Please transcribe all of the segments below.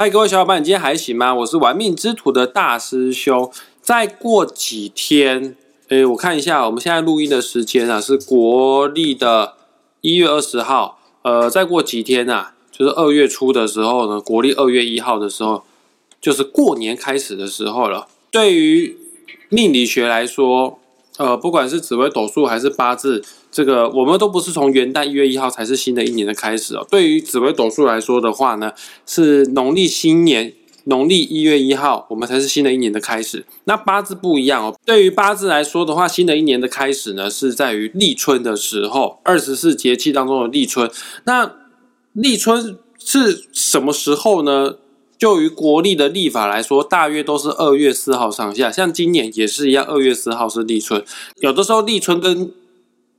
嗨，各位小伙伴，你今天还行吗？我是玩命之徒的大师兄。再过几天，诶，我看一下，我们现在录音的时间啊，是国历的一月二十号。呃，再过几天啊，就是二月初的时候呢，国历二月一号的时候，就是过年开始的时候了。对于命理学来说，呃，不管是紫微斗数还是八字。这个我们都不是从元旦一月一号才是新的一年的开始哦。对于紫微斗数来说的话呢，是农历新年农历一月一号，我们才是新的一年的开始。那八字不一样哦。对于八字来说的话，新的一年的开始呢，是在于立春的时候，二十四节气当中的立春。那立春是什么时候呢？就于国历的历法来说，大约都是二月四号上下。像今年也是一样，二月四号是立春。有的时候立春跟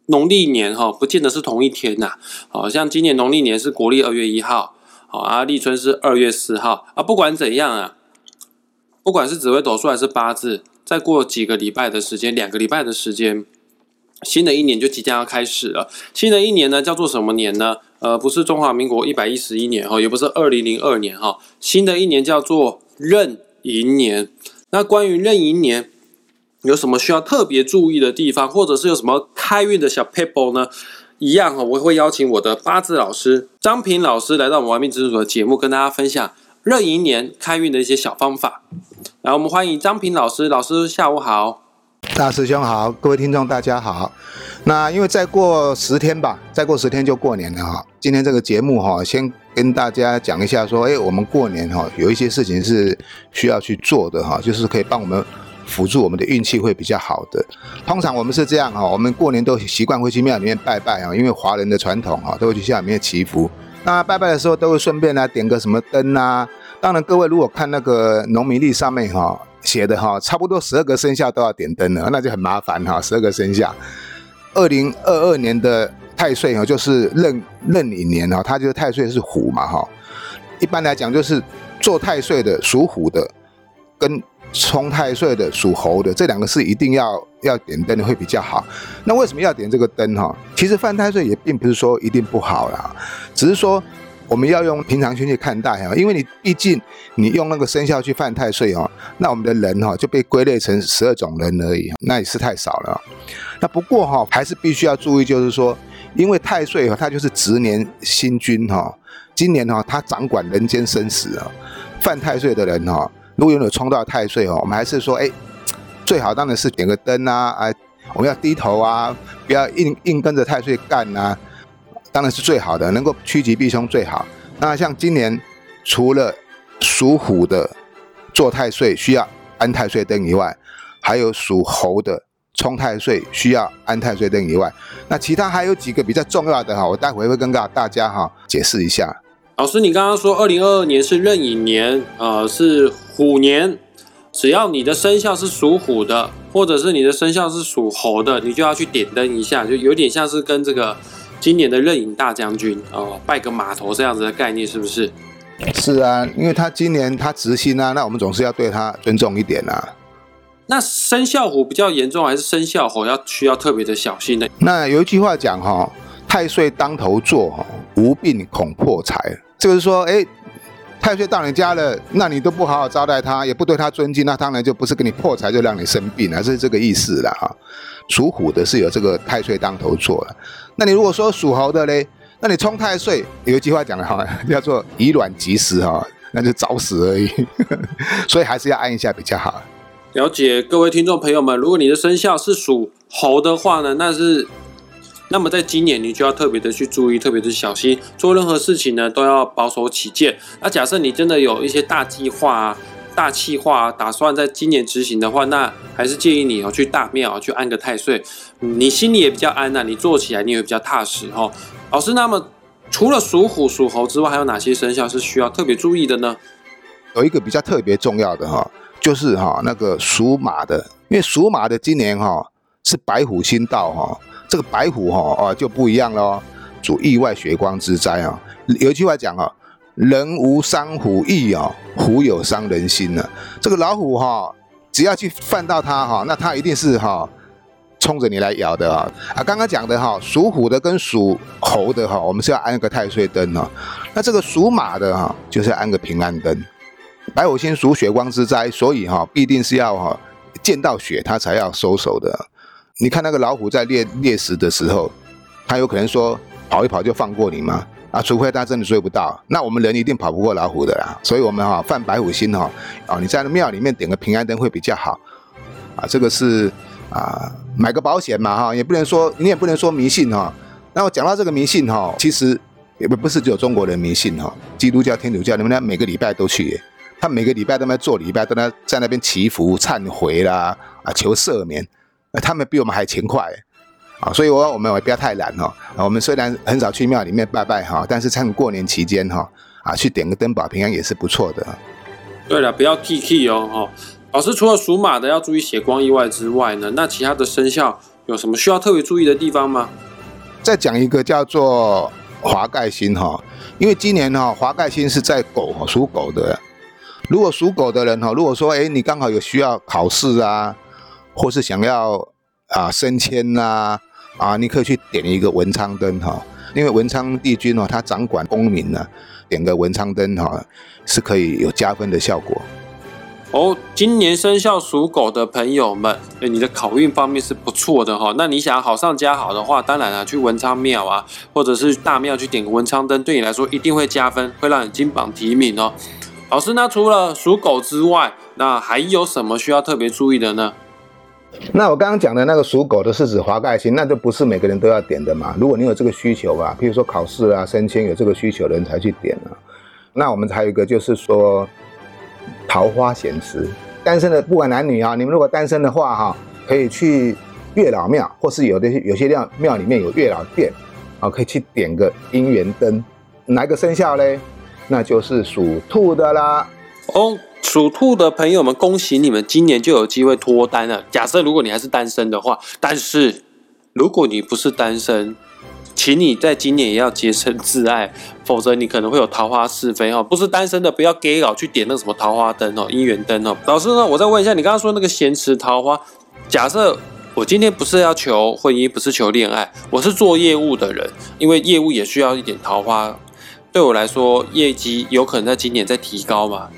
农历年哈，不见得是同一天呐。好像今年农历年是国历二月一号，好啊，立春是二月四号啊。不管怎样啊，不管是紫微斗数还是八字，再过几个礼拜的时间，两个礼拜的时间，新的一年就即将要开始了。新的一年呢，叫做什么年呢？呃，不是中华民国一百一十一年哈，也不是二零零二年哈。新的一年叫做壬寅年。那关于壬寅年。有什么需要特别注意的地方，或者是有什么开运的小 paper 呢？一样哈，我会邀请我的八字老师张平老师来到我们玩命之主的节目，跟大家分享壬寅年开运的一些小方法。来，我们欢迎张平老师，老师下午好，大师兄好，各位听众大家好。那因为再过十天吧，再过十天就过年了哈。今天这个节目哈，先跟大家讲一下说，哎，我们过年哈有一些事情是需要去做的哈，就是可以帮我们。辅助我们的运气会比较好的。通常我们是这样哈，我们过年都习惯会去庙里面拜拜啊，因为华人的传统哈，都会去庙里面祈福。那拜拜的时候都会顺便来点个什么灯啊。当然，各位如果看那个农民历上面哈写的哈，差不多十二个生肖都要点灯了，那就很麻烦哈。十二个生肖，二零二二年的太岁哈，就是壬壬寅年哈，它就是太岁是虎嘛哈。一般来讲，就是做太岁的属虎的跟。冲太岁的属猴的，这两个是一定要要点灯的会比较好。那为什么要点这个灯哈？其实犯太岁也并不是说一定不好啦，只是说我们要用平常心去看待哈。因为你毕竟你用那个生肖去犯太岁哦，那我们的人哈就被归类成十二种人而已，那也是太少了。那不过哈还是必须要注意，就是说，因为太岁哈它就是值年星君哈，今年哈它掌管人间生死啊，犯太岁的人哈。如果有冲到太岁哦，我们还是说，哎，最好当然是点个灯啊，哎，我们要低头啊，不要硬硬跟着太岁干啊，当然是最好的，能够趋吉避凶最好。那像今年除了属虎的做太岁需要安太岁灯以外，还有属猴的冲太岁需要安太岁灯以外，那其他还有几个比较重要的哈，我待会会跟大大家哈解释一下。老师，你刚刚说二零二二年是壬寅年，呃，是虎年。只要你的生肖是属虎的，或者是你的生肖是属猴的，你就要去点灯一下，就有点像是跟这个今年的任影大将军哦，拜个码头这样子的概念，是不是？是啊，因为他今年他执行啊，那我们总是要对他尊重一点啊。那生肖虎比较严重，还是生肖猴要需要特别的小心呢？那有一句话讲哈，太岁当头坐，哈，无病恐破财。就是说，哎，太岁到你家了，那你都不好好招待他，也不对他尊敬，那当然就不是给你破财，就让你生病了，是这个意思了哈。属虎的是有这个太岁当头坐了，那你如果说属猴的嘞，那你冲太岁，有一句话讲的哈，叫做以卵击石哈，那就找死而已，所以还是要按一下比较好。了解各位听众朋友们，如果你的生肖是属猴的话呢，那是。那么在今年，你就要特别的去注意，特别的小心，做任何事情呢都要保守起见。那假设你真的有一些大计划啊、大计划打算在今年执行的话，那还是建议你哦去大庙去安个太岁，你心里也比较安呐，你做起来你也比较踏实哈。老师，那么除了属虎、属猴之外，还有哪些生肖是需要特别注意的呢？有一个比较特别重要的哈，就是哈那个属马的，因为属马的今年哈是白虎星到哈。这个白虎哈啊就不一样了，主意外血光之灾啊。有一句话讲啊，人无伤虎意啊，虎有伤人心呢。这个老虎哈，只要去犯到它哈，那它一定是哈冲着你来咬的啊啊！刚刚讲的哈，属虎的跟属猴的哈，我们是要安个太岁灯哦。那这个属马的哈，就是要安个平安灯。白虎星属血光之灾，所以哈，必定是要哈见到血它才要收手的。你看那个老虎在猎猎食的时候，它有可能说跑一跑就放过你吗？啊，除非它真的追不到，那我们人一定跑不过老虎的啦。所以我们哈犯白虎心哈啊，你在庙里面点个平安灯会比较好啊。这个是。啊，买个保险嘛，哈，也不能说你也不能说迷信哈。那我讲到这个迷信哈，其实也不不是只有中国人迷信哈，基督教、天主教，你们那每个礼拜都去耶，他每个礼拜都在做礼拜，都在在那边祈福、忏悔啦，啊，求赦免，他们比我们还勤快啊。所以，我我们也不要太懒哈。我们虽然很少去庙里面拜拜哈，但是趁过年期间哈，啊，去点个灯保平安也是不错的。对了，不要 K K 哦，哈。老师除了属马的要注意血光意外之外呢，那其他的生肖有什么需要特别注意的地方吗？再讲一个叫做华盖星哈，因为今年哈华盖星是在狗属狗的，如果属狗的人哈，如果说哎你刚好有需要考试啊，或是想要啊升迁呐啊，你可以去点一个文昌灯哈，因为文昌帝君哦他掌管功名呢，点个文昌灯哈是可以有加分的效果。哦，今年生肖属狗的朋友们，哎，你的考运方面是不错的哈。那你想好上加好的话，当然了，去文昌庙啊，或者是大庙去点个文昌灯，对你来说一定会加分，会让你金榜题名哦。老师，那除了属狗之外，那还有什么需要特别注意的呢？那我刚刚讲的那个属狗的是指华盖星，那就不是每个人都要点的嘛。如果你有这个需求吧，譬如说考试啊、升迁有这个需求的人才去点啊。那我们还有一个就是说。桃花闲时，单身的不管男女啊，你们如果单身的话哈，可以去月老庙，或是有的有些庙庙里面有月老殿，啊，可以去点个姻缘灯。哪个生肖嘞？那就是属兔的啦。哦，属兔的朋友们，恭喜你们，今年就有机会脱单了。假设如果你还是单身的话，但是如果你不是单身。请你在今年也要洁身自爱，否则你可能会有桃花是非哦。不是单身的不要给老去点那个什么桃花灯哦，姻缘灯哦。老师呢，我再问一下，你刚刚说那个咸池桃花，假设我今天不是要求婚姻，不是求恋爱，我是做业务的人，因为业务也需要一点桃花，对我来说业绩有可能在今年在提高嘛？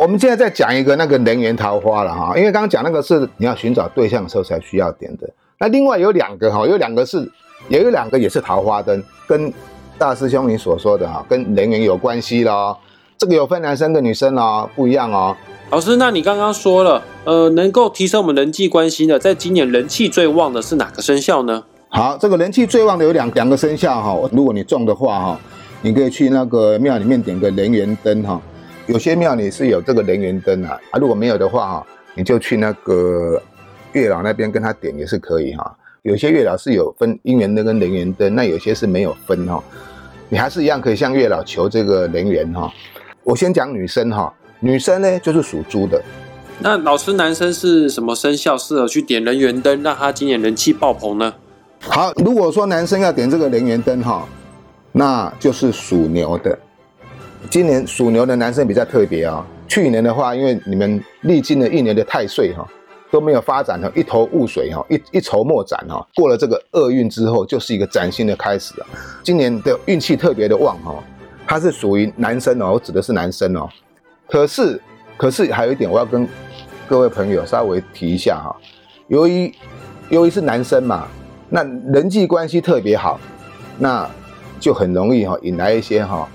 我们现在再讲一个那个人缘桃花了哈，因为刚刚讲那个是你要寻找对象的时候才需要点的，那另外有两个哈，有两个是。也有两个也是桃花灯，跟大师兄你所说的哈，跟人缘有关系咯。这个有分男生跟女生哦，不一样哦。老师，那你刚刚说了，呃，能够提升我们人际关系的，在今年人气最旺的是哪个生肖呢？好，这个人气最旺的有两两个生肖哈。如果你中的话哈，你可以去那个庙里面点个人缘灯哈。有些庙里是有这个人缘灯啊，啊，如果没有的话哈，你就去那个月老那边跟他点也是可以哈。有些月老是有分姻缘灯跟人缘灯，那有些是没有分哈。你还是一样可以向月老求这个人缘哈。我先讲女生哈，女生呢就是属猪的。那老师，男生是什么生肖适合去点人缘灯，让他今年人气爆棚呢？好，如果说男生要点这个人缘灯哈，那就是属牛的。今年属牛的男生比较特别啊。去年的话，因为你们历经了一年的太岁哈。都没有发展哈，一头雾水哈，一一筹莫展哈。过了这个厄运之后，就是一个崭新的开始啊。今年的运气特别的旺哈，它是属于男生哦，我指的是男生哦。可是，可是还有一点，我要跟各位朋友稍微提一下哈。由于，由于是男生嘛，那人际关系特别好，那就很容易哈引来一些哈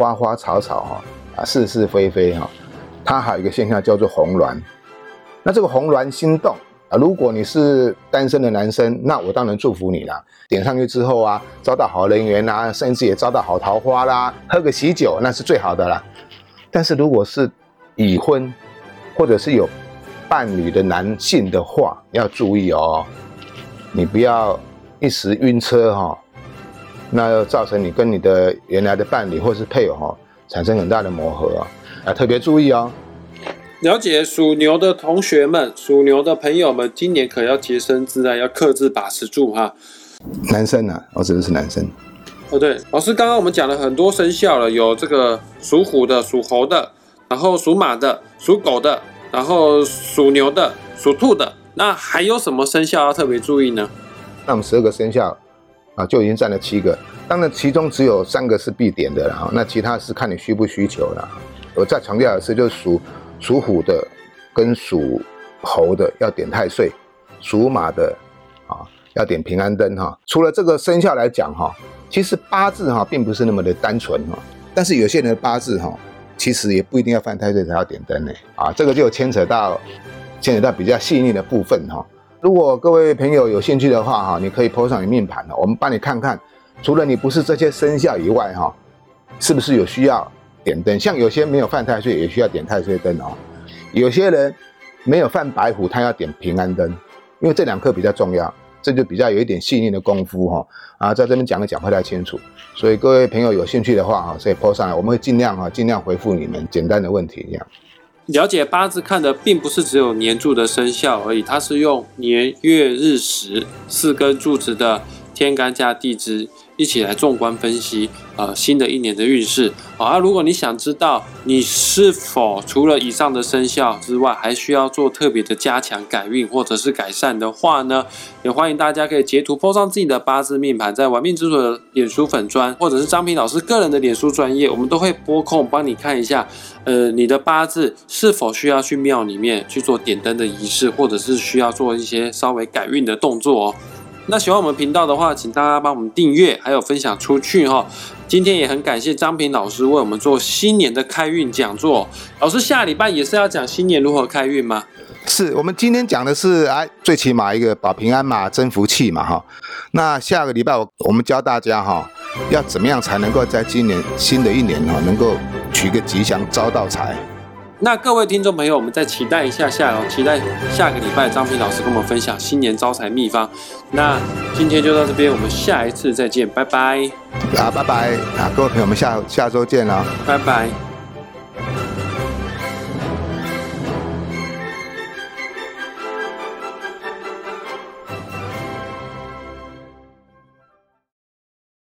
花花草草哈啊是是非非哈。它还有一个现象叫做红鸾。那这个红鸾心动啊，如果你是单身的男生，那我当然祝福你了。点上去之后啊，招到好人缘啊，甚至也招到好桃花啦，喝个喜酒那是最好的啦。但是如果是已婚或者是有伴侣的男性的话，要注意哦，你不要一时晕车哈，那要造成你跟你的原来的伴侣或是配偶哈产生很大的磨合啊，啊特别注意哦。了解属牛的同学们，属牛的朋友们，今年可要洁身自爱，要克制把持住哈。男生啊？我指的是男生。哦，对，老师，刚刚我们讲了很多生肖了，有这个属虎的、属猴的，然后属马的、属狗的，然后属牛的、属兔的。那还有什么生肖要特别注意呢？那我们十二个生肖啊，就已经占了七个。当然，其中只有三个是必点的了哈，那其他是看你需不需求了。我再强调一次，就是属属虎的跟属猴的要点太岁，属马的啊要点平安灯哈。除了这个生肖来讲哈，其实八字哈并不是那么的单纯哈，但是有些人的八字哈，其实也不一定要犯太岁才要点灯呢啊，这个就牵扯到牵扯到比较细腻的部分哈。如果各位朋友有兴趣的话哈，你可以铺上你命盘我们帮你看看，除了你不是这些生肖以外哈，是不是有需要点灯？像有些没有犯太岁也需要点太岁灯哦，有些人没有犯白虎，他要点平安灯，因为这两颗比较重要，这就比较有一点细腻的功夫哈啊，在这边讲的讲不太清楚，所以各位朋友有兴趣的话哈，可以铺上来，我们会尽量哈尽量回复你们简单的问题这样。了解八字看的并不是只有年柱的生肖而已，它是用年月日时四根柱子的天干加地支。一起来纵观分析，呃，新的一年的运势啊。如果你想知道你是否除了以上的生肖之外，还需要做特别的加强改运或者是改善的话呢，也欢迎大家可以截图 po 上自己的八字命盘，在玩命之所的脸书粉砖，或者是张平老师个人的脸书专业，我们都会拨空帮你看一下，呃，你的八字是否需要去庙里面去做点灯的仪式，或者是需要做一些稍微改运的动作哦。那喜欢我们频道的话，请大家帮我们订阅，还有分享出去哈。今天也很感谢张平老师为我们做新年的开运讲座。老师下礼拜也是要讲新年如何开运吗？是我们今天讲的是哎，最起码一个保平安嘛，增福气嘛哈。那下个礼拜我我们教大家哈，要怎么样才能够在今年新的一年哈，能够取个吉祥，招到财。那各位听众朋友，我们再期待一下下哦，期待下个礼拜张平老师跟我们分享新年招财秘方。那今天就到这边，我们下一次再见，拜拜。啊，拜拜啊，各位朋友们，下下周见了，拜拜。